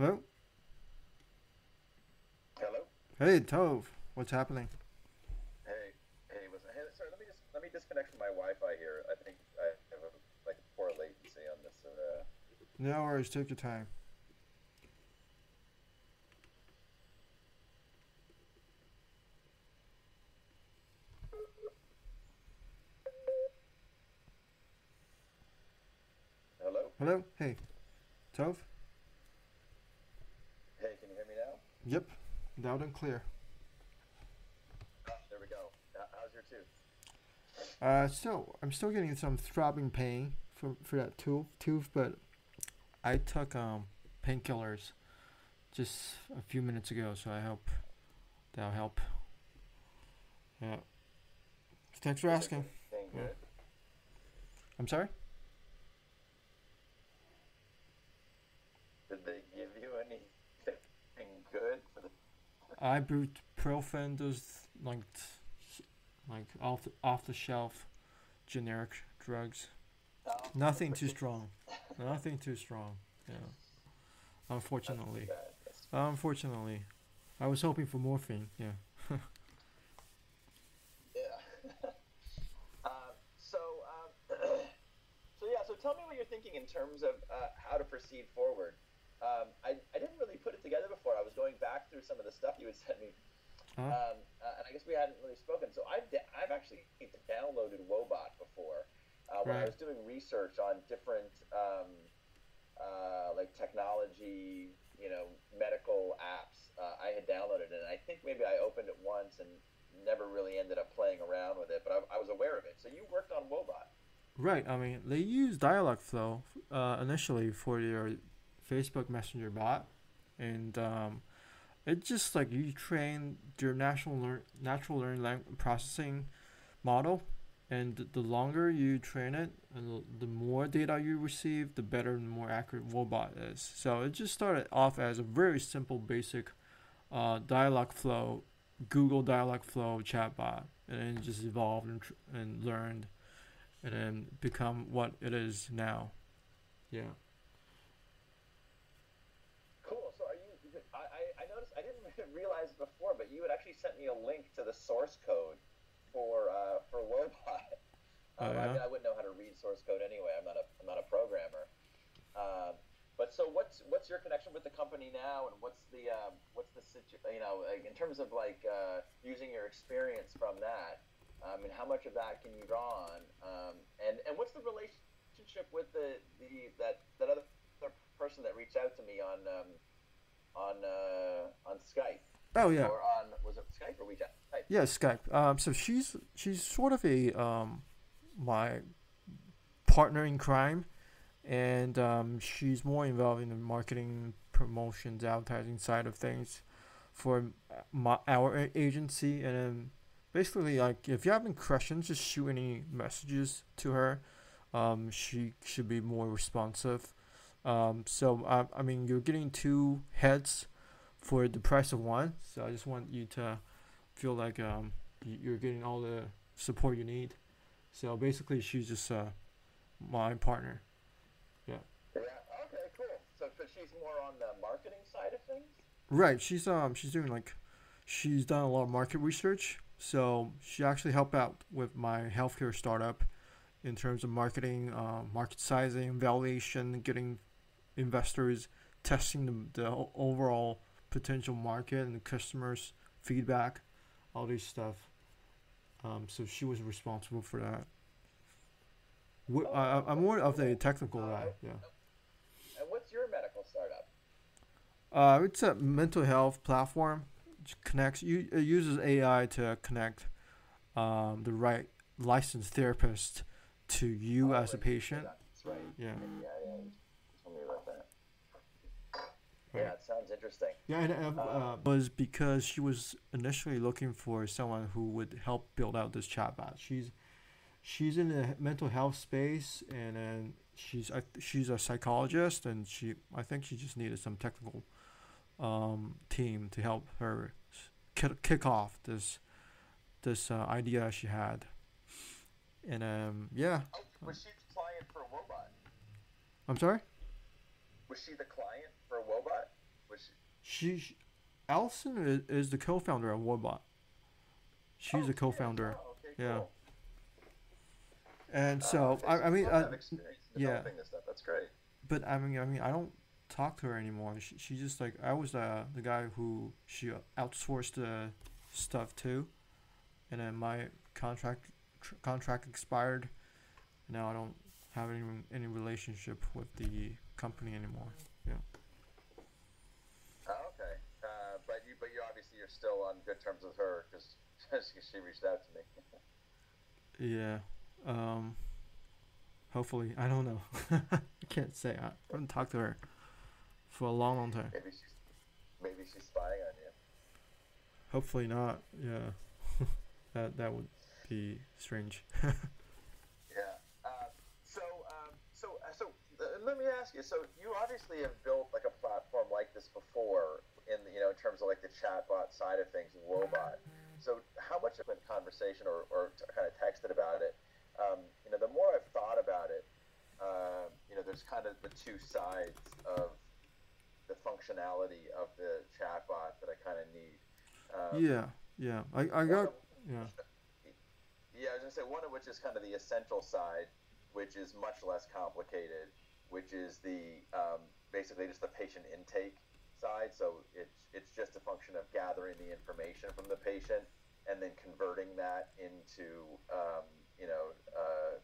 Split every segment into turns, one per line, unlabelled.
Hello?
Hello.
Hey, Tove. What's happening?
Hey, hey, was hey, sorry. Let me just let me disconnect from my Wi-Fi here. I think I have a, like poor latency on this. Uh,
No worries. Take your time.
hello.
Hello? Hey. Tove?
Hey, can you hear me now?
Yep. Loud and clear.
There we go. How's your tooth?
Uh, so I'm still getting some throbbing pain for for that tooth tooth, but I took um painkillers just a few minutes ago, so I hope that'll help. Yeah. Thanks for asking. Yeah. I'm sorry.
Did they give you anything good for the?
Ibuprofen, those like like off the, off the shelf generic drugs.
Oh,
Nothing too strong. Nothing too strong. Yeah. Unfortunately. Unfortunately. I was hoping for morphine. Yeah.
Yeah. uh, so, um, so yeah. So tell me what you're thinking in terms of uh, how to proceed forward. Um, I, I didn't really put it together before. I was going back through some of the stuff you had sent me,
Huh?
um, uh, and I guess we hadn't really spoken. So I've da- I've actually downloaded Woebot before uh, when I was doing research on different um, uh, like technology, you know, medical apps. Uh, I had downloaded it, and I think maybe I opened it once and never really ended up playing around with it. But I, I was aware of it. So you worked on Woebot.
Right. I mean, they use Dialogflow uh, initially for your Facebook Messenger bot, and um, it's just like you train your natural learn natural learning lang- processing model, and th- the longer you train it, and the, the more data you receive, the better and more accurate robot is. So it just started off as a very simple, basic uh, Dialogflow, Google Dialogflow chatbot, and then just evolved and, tr- and learned and then become what it is now. Yeah.
Cool. So are you? I, I, I noticed. I didn't realize before, but you had actually sent me a link to the source code for uh, for Woebot.
Oh,
Um, I mean, I wouldn't know how to read source code anyway. I'm not a I'm not a programmer. Um, but so what's what's your connection with the company now, and what's the um, what's the situ- you know like, in terms of like uh, using your experience from that? I mean, how much of that can you draw on? Um, and and what's the relationship with the, the that that other other person that reached out to me on um, on uh, on Skype
Oh yeah.
or on was it Skype or WeChat? Skype.
Yeah, Skype. Um, so she's she's sort of a um, my partner in crime, and um, she's more involved in the marketing, promotions, advertising side of things, for my our agency. And basically, like if you have any questions, just shoot any messages to her. Um, she should be more responsive. Um, so I, I mean, you're getting two heads for the price of one. So I just want you to feel like um, you're getting all the support you need. So basically, she's just uh, my partner.
Yeah. Yeah. Okay. Cool. So, so she's more on the marketing side of things.
Right. She's um she's doing like she's done a lot of market research. So she actually helped out with my healthcare startup in terms of marketing, uh, market sizing, valuation, getting investors, testing the, the overall potential market and the customers' feedback, all this stuff. Um, so she was responsible for that. Wh- I, I- I'm more of the technical guy. Yeah.
And what's your medical startup?
Uh, it's a mental health platform. It connects. You it uses AI to connect um, the right licensed therapist to you
Oh,
as a patient.
That's right.
Yeah.
Yeah, yeah. You told me about that.
Right.
Yeah, it sounds interesting.
Yeah, and uh, uh, was because she was initially looking for someone who would help build out this chatbot. She's she's in the mental health space, and then she's I, she's a psychologist, and she I think she just needed some technical um, team to help her kick, kick off this this uh, idea she had. And um, yeah,
Oh, was she the client for Woebot?
I'm sorry.
Was she the client for Woebot?
she, she Allison is, is the co-founder of Woebot. She's
Oh,
a co-founder.
Oh, okay,
Yeah.
cool.
And
Oh,
so
okay,
I, I mean, uh,
experience
yeah.
this stuff. That's great.
but I mean, I mean, I don't talk to her anymore. She, she just like I was uh, the guy who she outsourced the stuff to, and then my contract tr- contract expired. Now I don't have any any relationship with the company anymore.
Oh, okay. Uh, but you, but you obviously you're still on good terms with her because she reached out to me.
Yeah. Um. Hopefully, I don't know. I can't say. I haven't talked to her for a long, long time.
Maybe she's maybe she's spying on you.
Hopefully not. Yeah. that that would be strange.
Yeah. Uh, so, um, so, uh, so, uh, let me ask you. So, you obviously have built like a platform like this before, in you know, in terms of like the chatbot side of things, Woebot. So, how much of a conversation or, or kind of texted about it? Um, you know, the more I've thought about it, uh, you know, there's kind of the two sides of the functionality of the chatbot that I kind of need. Um,
yeah. Yeah. I I got.
of-
Yeah.
yeah, I was gonna say one of which is kind of the essential side, which is much less complicated, which is the um, basically just the patient intake side. So it's it's just a function of gathering the information from the patient and then converting that into um, you know uh,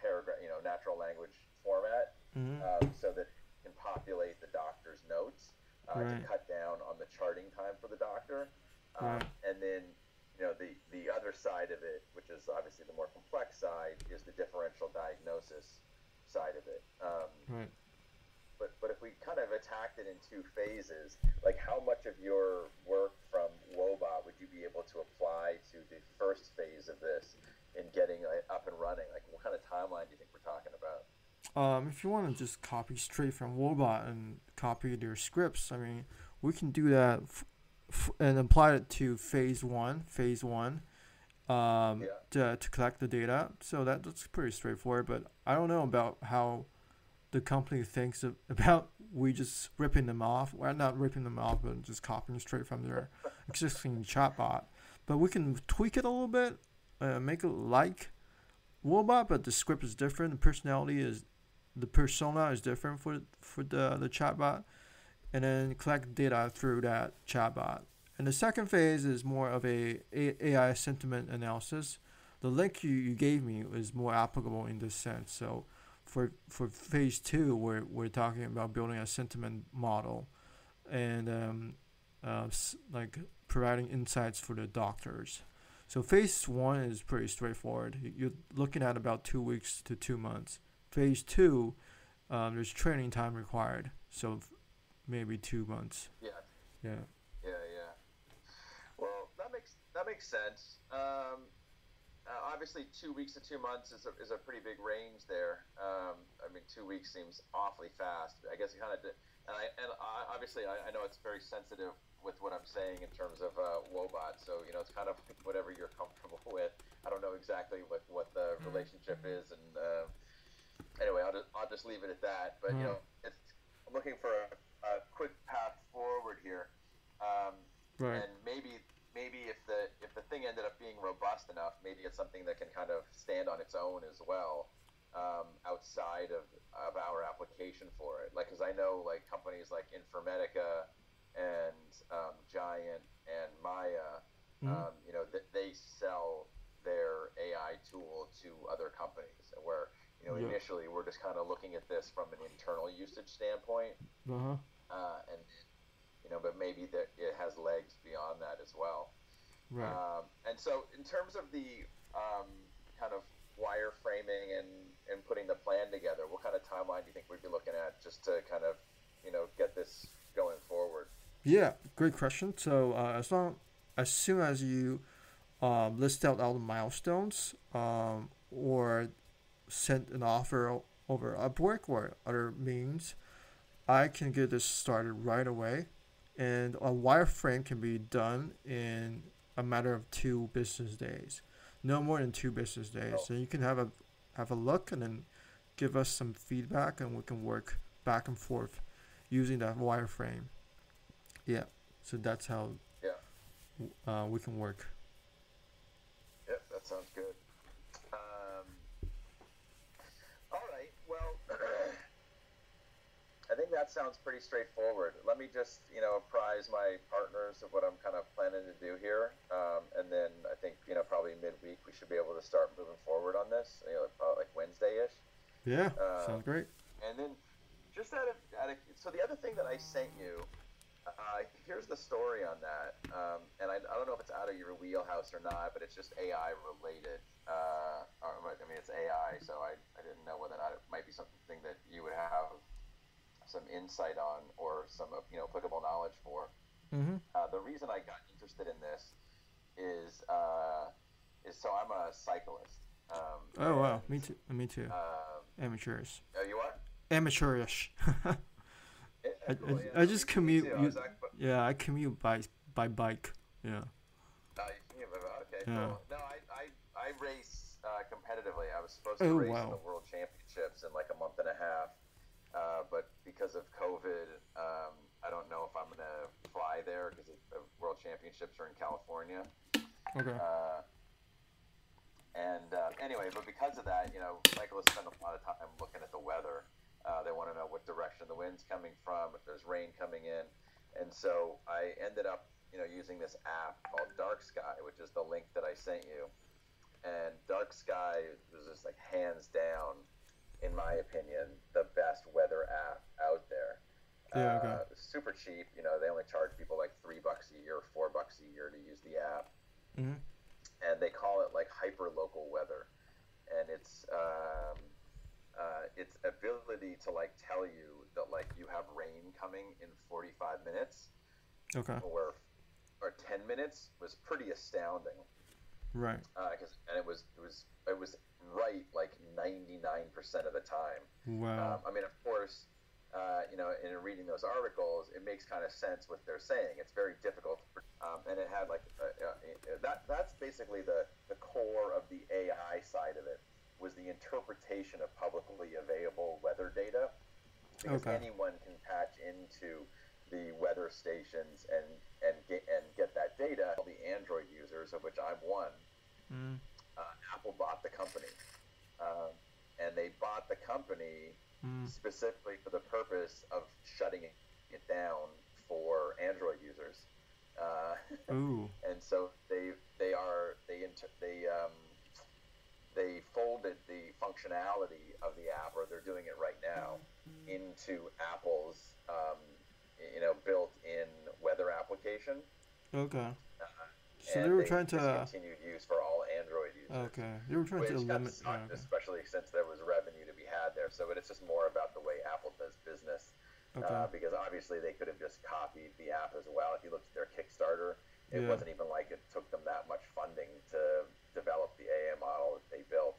paragraph you know natural language format
hmm
um, so that it can populate the doctor's notes uh,
Right.
to cut down on the charting time for the doctor. Um,
Right.
And then, you know, the, the other side of it, which is obviously the more complex side, is the differential diagnosis side of it. Um,
Right.
but, but if we kind of attacked it in two phases, like how much of your work from Woebot would you be able to apply to the first phase of this in getting it up and running? Like what kind of timeline do you think we're talking about?
Um, if you want to just copy straight from Woebot and copy their scripts, I mean, we can do that f- f- and apply it to phase one. Phase one, um,
Yeah.
to, to collect the data. So that, that's pretty straightforward. But I don't know about how the company thinks of, about we just ripping them off. Well, not ripping them off, but just copying straight from their existing chatbot. But we can tweak it a little bit, uh, make it like Woebot, but the script is different. The personality is the persona is different for for the the chatbot, and then collect data through that chatbot. And the second phase is more of a, a AI sentiment analysis. The link you, you gave me is more applicable in this sense. So for for phase two, we're we're talking about building a sentiment model, and um, uh, s- like providing insights for the doctors. So phase one is pretty straightforward. You- You're looking at about two weeks to two months. Phase two, um, there's training time required, so maybe two months.
Yeah.
Yeah.
Yeah, yeah. Well, that makes that makes sense. Um, obviously, two weeks to two months is a, is a pretty big range there. Um, I mean, two weeks seems awfully fast. I guess it kind of, and I and I, obviously I, I know it's very sensitive with what I'm saying in terms of uh, Woebot. So you know, it's kind of like whatever you're comfortable with. I don't know exactly what what the relationship is, and uh, anyway, I'll just I'll just leave it at that. But you
Mm.
know, it's I'm looking for a, a quick path forward here. Um,
Right.
and maybe maybe if the if the thing ended up being robust enough, maybe it's something that can kind of stand on its own as well, um, outside of, of our application for it. Like, because I know like companies like Informatica and um, Giant and Maya,
Mhm.
um, you know, that they sell their AI tool to other companies. Where you know
Yeah.
initially we're just kind of looking at this from an internal usage standpoint
Uh huh.
uh, and you know, but maybe that it has legs beyond that as well.
Right.
Um, and so, in terms of the um, kind of wireframing and and putting the plan together, what kind of timeline do you think we'd be looking at just to kind of you know get this going forward?
Yeah, great question. So uh, as long as soon as you um, list out all the milestones um, or send an offer over Upwork or other means, I can get this started right away, and a wireframe can be done in a matter of two business days, no more than two business days.
Oh.
So you can have a have a look and then give us some feedback, and we can work back and forth using that wireframe. Yeah. So that's how
Yeah.
uh, we can work.
Yep, that sounds good. Um, all right. Well, I think that sounds pretty straightforward. Let me just, you know, apprise my partners of what I'm kind of planning to do here, um, and then I think, you know, probably midweek we should be able to start moving forward on this. You know, about like Wednesday-ish.
Yeah.
Uh,
sounds great.
And then, just out of, out of so the other thing that I sent you, uh, here's the story on that. Um, and I, I don't know if it's out of your wheelhouse or not, but it's just AI related. Uh, I mean, it's AI, so I, I didn't know whether or not it might be something that you would have some insight on or some you know applicable knowledge for.
Mm-hmm.
Uh, the reason I got interested in this is uh, is so I'm a cyclist. Um,
Oh wow, me too. Me too.
Um,
Amateurish.
oh, you are?
Amateurish. I, I, I just commute.
too. I
you-
like,
yeah, I commute by by bike. Yeah.
Uh, yeah, okay,
Yeah.
cool. No, I, I, I race uh, competitively. I was supposed to
Oh,
race in the World Championships in like a month and a half, uh, but because of COVID, um, I don't know if I'm gonna fly there because the World Championships are in California.
Okay.
Uh, and uh, anyway, but because of that, you know, cyclists spend a lot of time looking at the weather. Uh, they want to know what direction the wind's coming from, if there's rain coming in. And so I ended up, you know, using this app called Dark Sky, which is the link that I sent you. And Dark Sky was just like hands down, in my opinion, the best weather app out there.
Yeah, okay.
Uh, super cheap. You know, they only charge people like three bucks a year, four bucks a year to use the app
Mm-hmm.
and they call it like hyper local weather and it's um, uh, its ability to like tell you that like you have rain coming in 45 minutes
Okay.
or or 10 minutes was pretty astounding
Right.
uh, 'cause- and it was it was it was right like 99% of the time
Wow.
um, I mean, of course, uh, you know, in reading those articles, it makes kind of sense what they're saying. It's very difficult, um, and it had like uh, uh, that. That's basically the the core of the AI side of it was the interpretation of publicly available weather data, because
Okay.
anyone can patch into the weather stations and and get and data. All the Android users, of which I'm one,
mm.
uh, Apple bought the company, um, and they bought the company
Mm.
specifically for the purpose of shutting it down for Android users. Uh,
Ooh.
and so they they are they inter- they um, they folded the functionality of the app, or they're doing it right now, into Apple's um, you know built-in weather application.
Okay.
Uh,
So
and
they were trying to.
discontinued use for all Android users
Okay. They were trying to
of
eliminate. okay.
especially since there was revenue to be had there. So it's just more about the way Apple does business,
Okay.
uh, because obviously they could have just copied the app as well. If you look at their Kickstarter, it
Yeah.
wasn't even like it took them that much funding to develop the AI model that they built.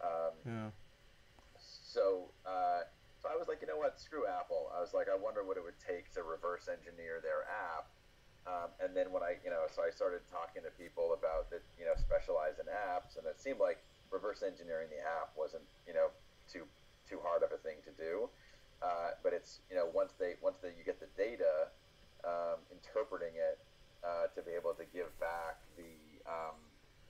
Um,
yeah.
so, uh, so I was like, you know what? Screw Apple. I was like, I wonder what it would take to reverse engineer their app. And then when I, you know, so I started talking to people about that, you know, specialize in apps, and it seemed like reverse engineering the app wasn't, you know, too too hard of a thing to do. Uh, but it's, you know, once they once they, you get the data, um, interpreting it uh, to be able to give back the um,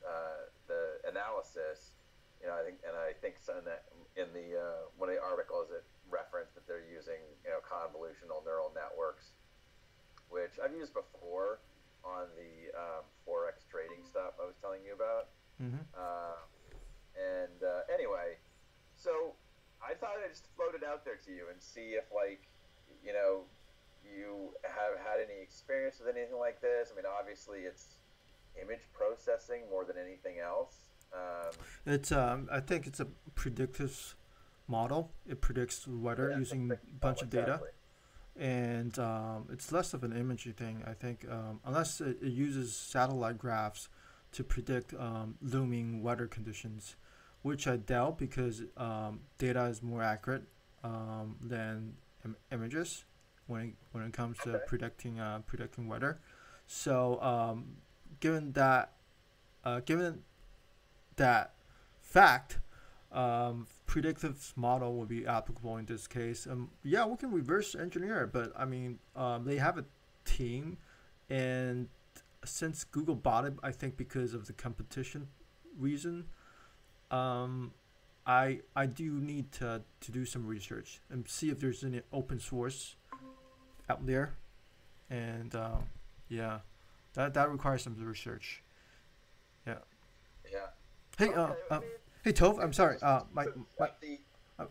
uh, the analysis, you know, I think, and I think so in, that, in the uh, one of the articles it referenced that they're using, you know, convolutional neural networks, which I've used before on the um, forex trading stuff I was telling you about.
Mm-hmm.
Uh, and uh, anyway, so I thought I'd just float it out there to you and see if, like, you know, you have had any experience with anything like this. I mean, obviously, it's image processing more than anything else. Um,
It's um. I think it's a predictive model. It predicts weather
yeah,
using a bunch of data.
Exactly.
and um, it's less of an imagery thing. I think um, unless it, it uses satellite graphs to predict um, looming weather conditions, which I doubt because um, data is more accurate um, than Im- images when it, when it comes to
Okay.
predicting uh, predicting weather. So um, given that uh, given that fact, um, predictive model would be applicable in this case. Um, yeah, we can reverse engineer but I mean, um, they have a team, and since Google bought it, I think because of the competition reason, um, I I do need to to do some research and see if there's any open source out there, and um, yeah, that that requires some research. Yeah.
Yeah.
Hey, uh,
Okay, I
uh hey, Tove, I'm sorry. Uh, my my
uh, the-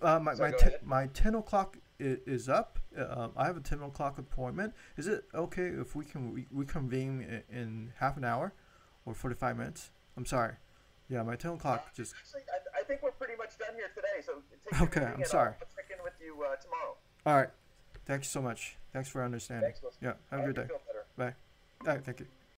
uh, my
Sorry,
my,
go
ten, my ten o'clock is, is up. Uh, um, I have a ten o'clock appointment. Is it okay if we can re- reconvene in, in half an hour, or forty five minutes? I'm sorry. Yeah, my ten o'clock just.
Actually, I, I think we're pretty much done here today. So take
Okay, I'm sorry.
I'll, I'll check in with you uh, tomorrow.
All right. Thanks so much. Thanks for understanding.
Thanks,
Yeah. Have a good day.
hope you feel better.
All right. Thank you.